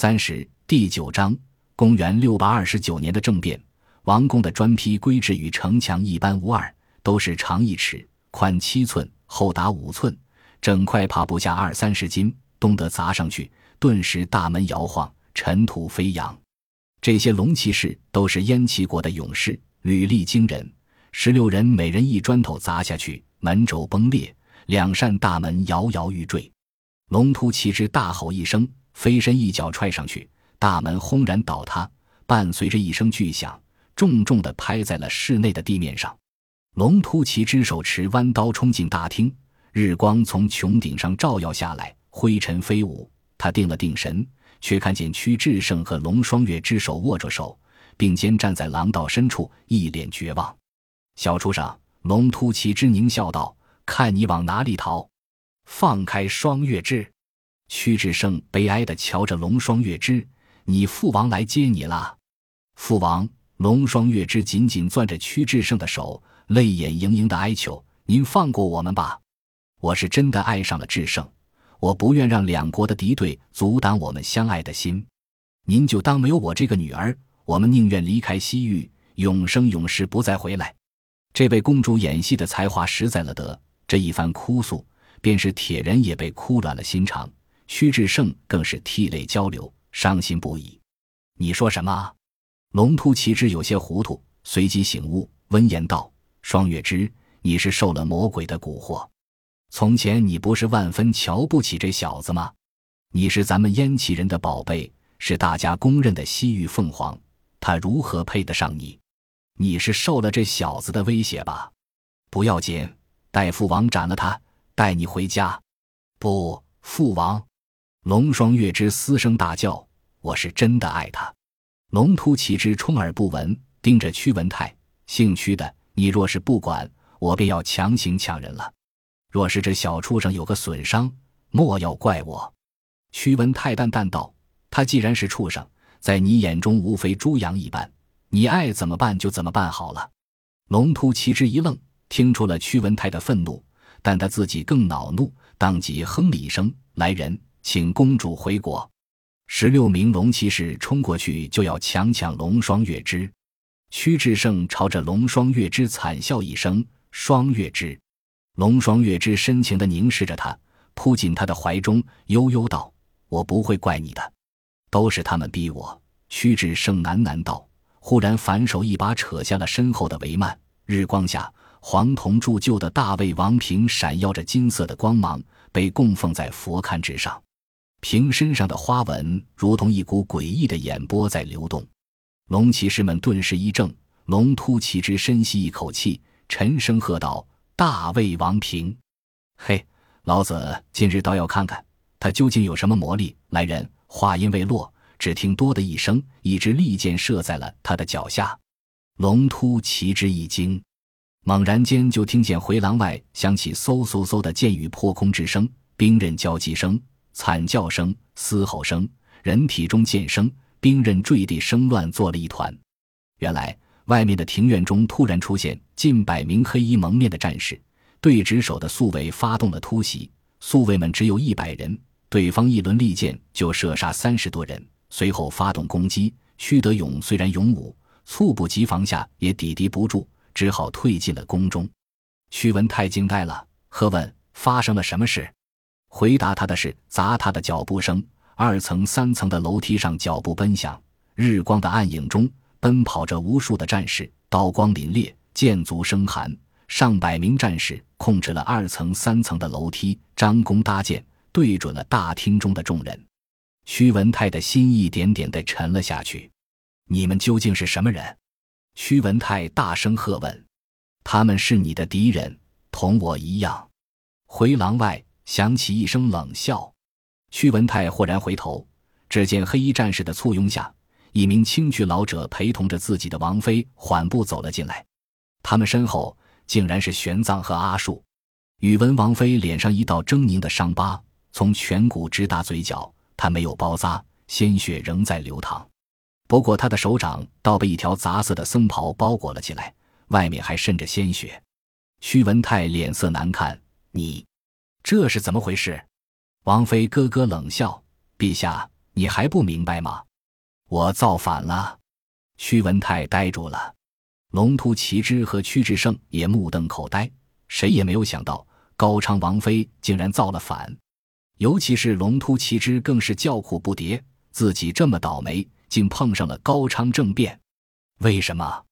三十第九章，公元六百二十九年的政变。王宫的砖坯规制与城墙一般无二，都是长一尺、宽七寸、厚达五寸，整块爬不下二三十斤，东德砸上去，顿时大门摇晃，尘土飞扬。这些龙骑士都是燕齐国的勇士，履历惊人。十六人每人一砖头砸下去，门轴崩裂，两扇大门摇摇欲坠。龙突骑之大吼一声，飞身一脚踹上去，大门轰然倒塌，伴随着一声巨响。重重地拍在了室内的地面上，龙突骑之手持弯刀冲进大厅，日光从穹顶上照耀下来，灰尘飞舞。他定了定神，却看见屈志胜和龙双月之手握着手，并肩站在廊道深处，一脸绝望。小畜生，龙突骑之狞笑道：“看你往哪里逃！放开双月之！”屈志胜悲哀地瞧着龙双月之：“你父王来接你了，父王。”龙双月之紧紧攥着屈志胜的手，泪眼盈盈的哀求：“您放过我们吧！我是真的爱上了志胜，我不愿让两国的敌对阻挡我们相爱的心。您就当没有我这个女儿，我们宁愿离开西域，永生永世不再回来。”这位公主演戏的才华实在了得，这一番哭诉，便是铁人也被哭软了心肠。屈志胜更是涕泪交流，伤心不已。你说什么？龙突奇之有些糊涂，随即醒悟，温言道：“双月之，你是受了魔鬼的蛊惑。从前你不是万分瞧不起这小子吗？你是咱们燕齐人的宝贝，是大家公认的西域凤凰，他如何配得上你？你是受了这小子的威胁吧？不要紧，待父王斩了他，带你回家。不，父王！”龙双月之嘶声大叫：“我是真的爱他。”龙突骑之充耳不闻，盯着屈文泰，姓屈的，你若是不管，我便要强行抢人了。若是这小畜生有个损伤，莫要怪我。屈文泰淡淡道：“他既然是畜生，在你眼中无非猪羊一般，你爱怎么办就怎么办好了。”龙突骑之一愣，听出了屈文泰的愤怒，但他自己更恼怒，当即哼了一声：“来人，请公主回国。”十六名龙骑士冲过去，就要强抢龙双月之。屈志胜朝着龙双月之惨笑一声：“双月之。”龙双月之深情地凝视着他，扑进他的怀中，悠悠道：“我不会怪你的，都是他们逼我。”屈志胜喃喃道，忽然反手一把扯下了身后的帷幔，日光下，黄铜铸就的大卫王瓶闪耀着金色的光芒，被供奉在佛龛之上。瓶身上的花纹如同一股诡异的眼波在流动，龙骑士们顿时一怔。龙突骑之深吸一口气，沉声喝道：“大魏王平，嘿，老子今日倒要看看他究竟有什么魔力！”来人！话音未落，只听“多”的一声，一支利箭射在了他的脚下。龙突骑之一惊，猛然间就听见回廊外响起嗖嗖嗖的箭雨破空之声，兵刃交击声。惨叫声、嘶吼声、人体中剑声、兵刃坠地声乱作了一团。原来，外面的庭院中突然出现近百名黑衣蒙面的战士，对值守的宿卫发动了突袭。宿卫们只有一百人，对方一轮利箭就射杀三十多人，随后发动攻击。屈德勇虽然勇武，猝不及防下也抵敌不住，只好退进了宫中。屈文泰惊呆了，喝问：“发生了什么事？”回答他的是砸他的脚步声。二层、三层的楼梯上，脚步奔响，日光的暗影中奔跑着无数的战士，刀光凛冽，剑足生寒。上百名战士控制了二层、三层的楼梯，张弓搭箭，对准了大厅中的众人。屈文泰的心一点点的沉了下去。你们究竟是什么人？屈文泰大声喝问。他们是你的敌人，同我一样。回廊外。响起一声冷笑，屈文泰豁然回头，只见黑衣战士的簇拥下，一名青裙老者陪同着自己的王妃缓步走了进来。他们身后竟然是玄奘和阿树。宇文王妃脸上一道狰狞的伤疤，从颧骨直达嘴角，她没有包扎，鲜血仍在流淌。不过她的手掌倒被一条杂色的僧袍包裹了起来，外面还渗着鲜血。屈文泰脸色难看，你。这是怎么回事？王妃咯咯冷笑：“陛下，你还不明白吗？我造反了。屈文泰呆住了，龙突骑之和屈志胜也目瞪口呆，谁也没有想到高昌王妃竟然造了反，尤其是龙突骑之更是叫苦不迭，自己这么倒霉，竟碰上了高昌政变，为什么？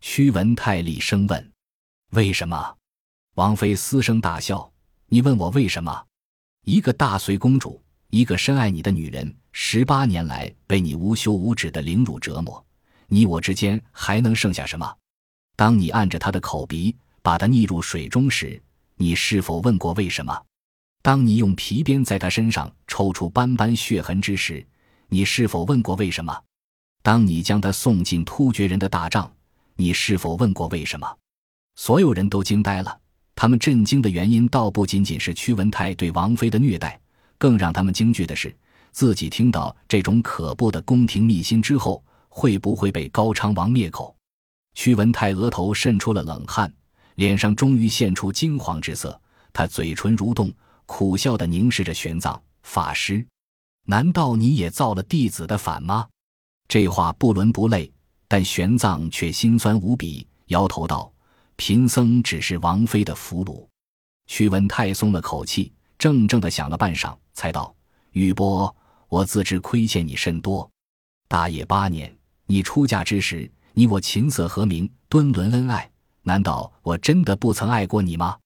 屈文泰厉声问：“为什么？”王妃嘶声大笑：“你问我为什么？一个大隋公主，一个深爱你的女人，十八年来被你无休无止的凌辱折磨。”你我之间还能剩下什么？当你按着她的口鼻把她溺入水中时，你是否问过为什么？当你用皮鞭在她身上抽出斑斑血痕之时，你是否问过为什么？当你将她送进突厥人的大帐，你是否问过为什么？所有人都惊呆了。他们震惊的原因倒不仅仅是屈文泰对王妃的虐待，更让他们惊惧的是，自己听到这种可怖的宫廷秘辛之后。会不会被高昌王灭口？屈文泰额头渗出了冷汗，脸上终于现出惊惶之色。他嘴唇蠕动，苦笑地凝视着玄奘法师：“难道你也造了弟子的反吗？”这话不伦不类，但玄奘却心酸无比，摇头道：“贫僧只是王妃的俘虏。”屈文泰松了口气，怔怔地想了半晌，才道：“玉波，我自知亏欠你甚多，大业八年。”你出嫁之时，你我琴瑟和鸣，敦伦恩爱。难道我真的不曾爱过你吗？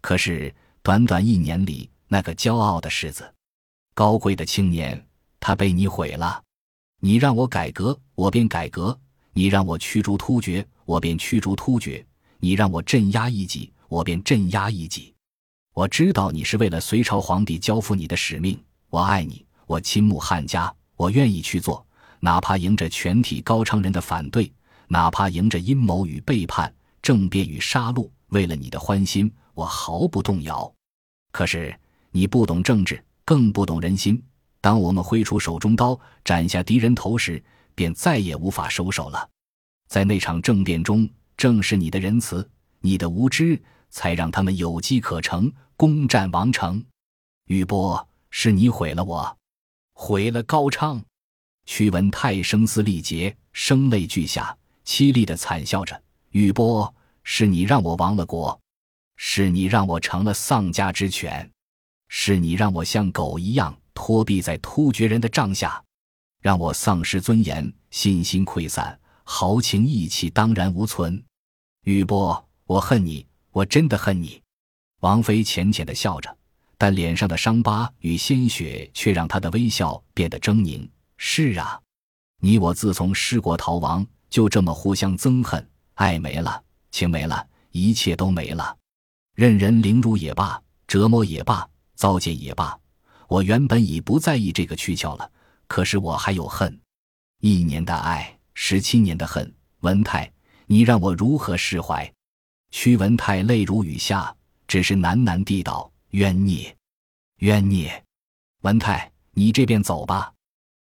可是短短一年里，那个骄傲的世子，高贵的青年，他被你毁了。你让我改革，我便改革；你让我驱逐突厥，我便驱逐突厥；你让我镇压异己，我便镇压异己。我知道你是为了隋朝皇帝交付你的使命。我爱你，我倾慕汉家，我愿意去做。哪怕迎着全体高昌人的反对，哪怕迎着阴谋与背叛、政变与杀戮，为了你的欢心，我毫不动摇。可是你不懂政治，更不懂人心。当我们挥出手中刀，斩下敌人头时，便再也无法收手了。在那场政变中，正是你的仁慈、你的无知，才让他们有机可乘，攻占王城。玉波，是你毁了我，毁了高昌。屈文泰声嘶力竭，声泪俱下，凄厉的惨笑着：“雨波，是你让我亡了国，是你让我成了丧家之犬，是你让我像狗一样托毙在突厥人的帐下，让我丧失尊严，信心溃散，豪情义气当然无存。雨波，我恨你，我真的恨你。”王妃浅浅的笑着，但脸上的伤疤与鲜血却让她的微笑变得狰狞。是啊，你我自从失国逃亡，就这么互相憎恨，爱没了，情没了，一切都没了。任人凌辱也罢，折磨也罢，糟践也罢，我原本已不在意这个躯壳了。可是我还有恨，一年的爱，十七年的恨。文泰，你让我如何释怀？屈文泰泪如雨下，只是喃喃地道：“冤孽，冤孽。”文泰，你这便走吧。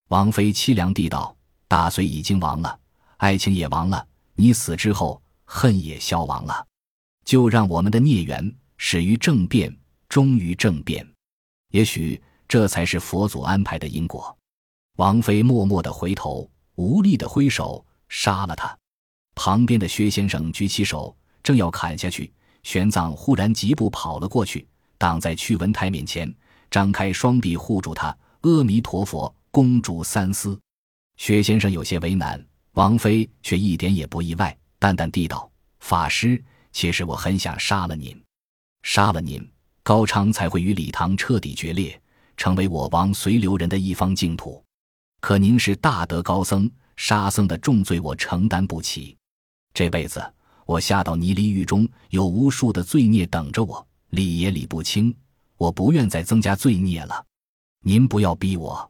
王妃凄凉地道：“大隋已经亡了，爱情也亡了，你死之后，恨也消亡了。就让我们的孽缘始于政变，终于政变。也许这才是佛祖安排的因果。”王妃默默地回头，无力地挥手杀了他。旁边的薛先生举起手，正要砍下去，玄奘忽然疾步跑了过去，挡在屈文泰面前，张开双臂护住他。阿弥陀佛。公主三思，薛先生有些为难，王妃却一点也不意外，淡淡地道：“法师，其实我很想杀了您，杀了您，高昌才会与李唐彻底决裂，成为我王随留人的一方净土。可您是大德高僧，杀僧的重罪我承担不起。这辈子我下到泥犁狱中，有无数的罪孽等着我，理也理不清，我不愿再增加罪孽了。您不要逼我。”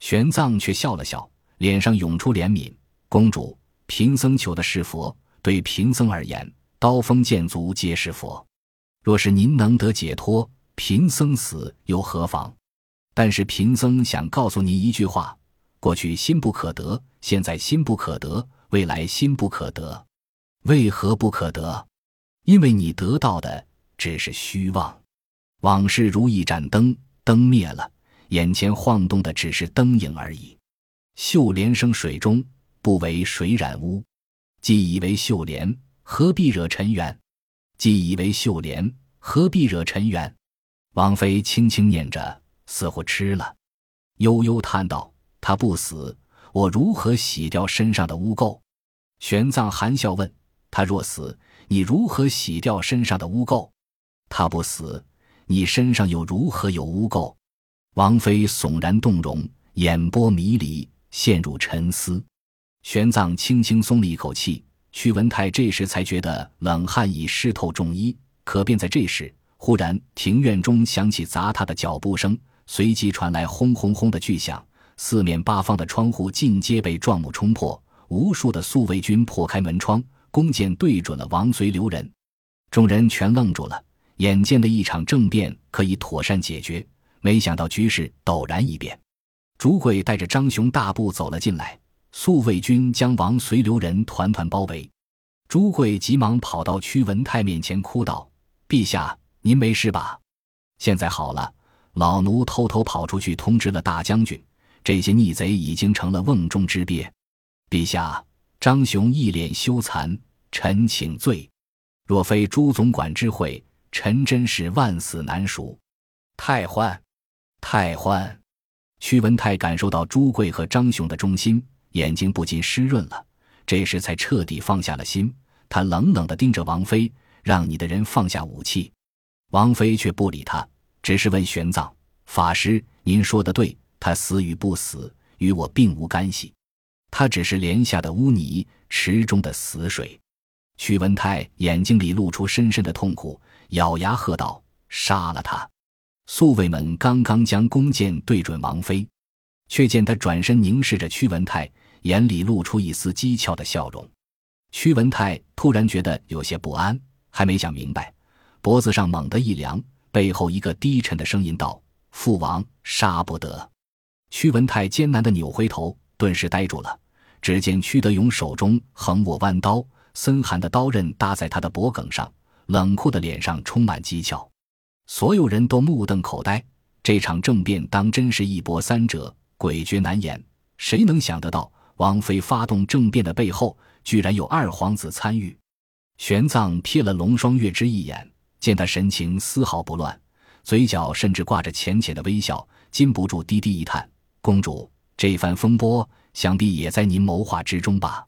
玄奘却笑了笑，脸上涌出怜悯。公主，贫僧求的是佛，对贫僧而言，刀锋剑足皆是佛。若是您能得解脱，贫僧死又何妨？但是贫僧想告诉您一句话：过去心不可得，现在心不可得，未来心不可得。为何不可得？因为你得到的只是虚妄。往事如一盏灯，灯灭了。眼前晃动的只是灯影而已。秀莲生水中，不为水染污。既以为秀莲，何必惹尘缘？既以为秀莲，何必惹尘缘？王妃轻轻念着，似乎吃了，悠悠叹道：“他不死，我如何洗掉身上的污垢？”玄奘含笑问：“他若死，你如何洗掉身上的污垢？”他不死，你身上又如何有污垢？王妃悚然动容，眼波迷离，陷入沉思。玄奘轻轻松了一口气。屈文泰这时才觉得冷汗已湿透重衣。可便在这时，忽然庭院中响起砸他的脚步声，随即传来轰轰轰的巨响，四面八方的窗户尽皆被撞木冲破，无数的宿卫军破开门窗，弓箭对准了王随留人。众人全愣住了，眼见的一场政变可以妥善解决，没想到局势陡然一变。朱贵带着张雄大步走了进来。宿卫军将王随留人团团包围，朱贵急忙跑到屈文泰面前，哭道：“陛下，您没事吧？现在好了，老奴偷偷跑出去通知了大将军，这些逆贼已经成了瓮中之鳖。陛下，张雄一脸羞惭，臣请罪。若非朱总管之会，臣真是万死难赎。太欢，太欢！”屈文泰感受到朱贵和张雄的忠心。眼睛不禁湿润了，这时才彻底放下了心。他冷冷地盯着王妃，让你的人放下武器。王妃却不理他，只是问玄奘法师：“您说的对，他死与不死与我并无干系，他只是帘下的污泥，池中的死水。”屈文泰眼睛里露出深深的痛苦，咬牙喝道：“杀了他！”宿卫们刚刚将弓箭对准王妃，却见他转身凝视着屈文泰。眼里露出一丝讥诮的笑容，屈文泰突然觉得有些不安，还没想明白，脖子上猛地一凉，背后一个低沉的声音道：“父王杀不得。”屈文泰艰难地扭回头，顿时呆住了。只见屈德勇手中横握弯刀，森寒的刀刃搭在他的脖颈上，冷酷的脸上充满讥诮。所有人都目瞪口呆，这场政变当真是一波三折，诡谲难言。谁能想得到？王妃发动政变的背后，居然有二皇子参与。玄奘瞥了龙双月之一眼，见他神情丝毫不乱，嘴角甚至挂着浅浅的微笑，禁不住低低一叹：“公主，这番风波，想必也在您谋划之中吧？”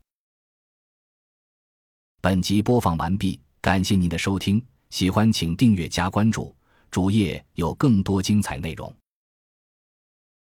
本集播放完毕，感谢您的收听，喜欢请订阅加关注，主页有更多精彩内容。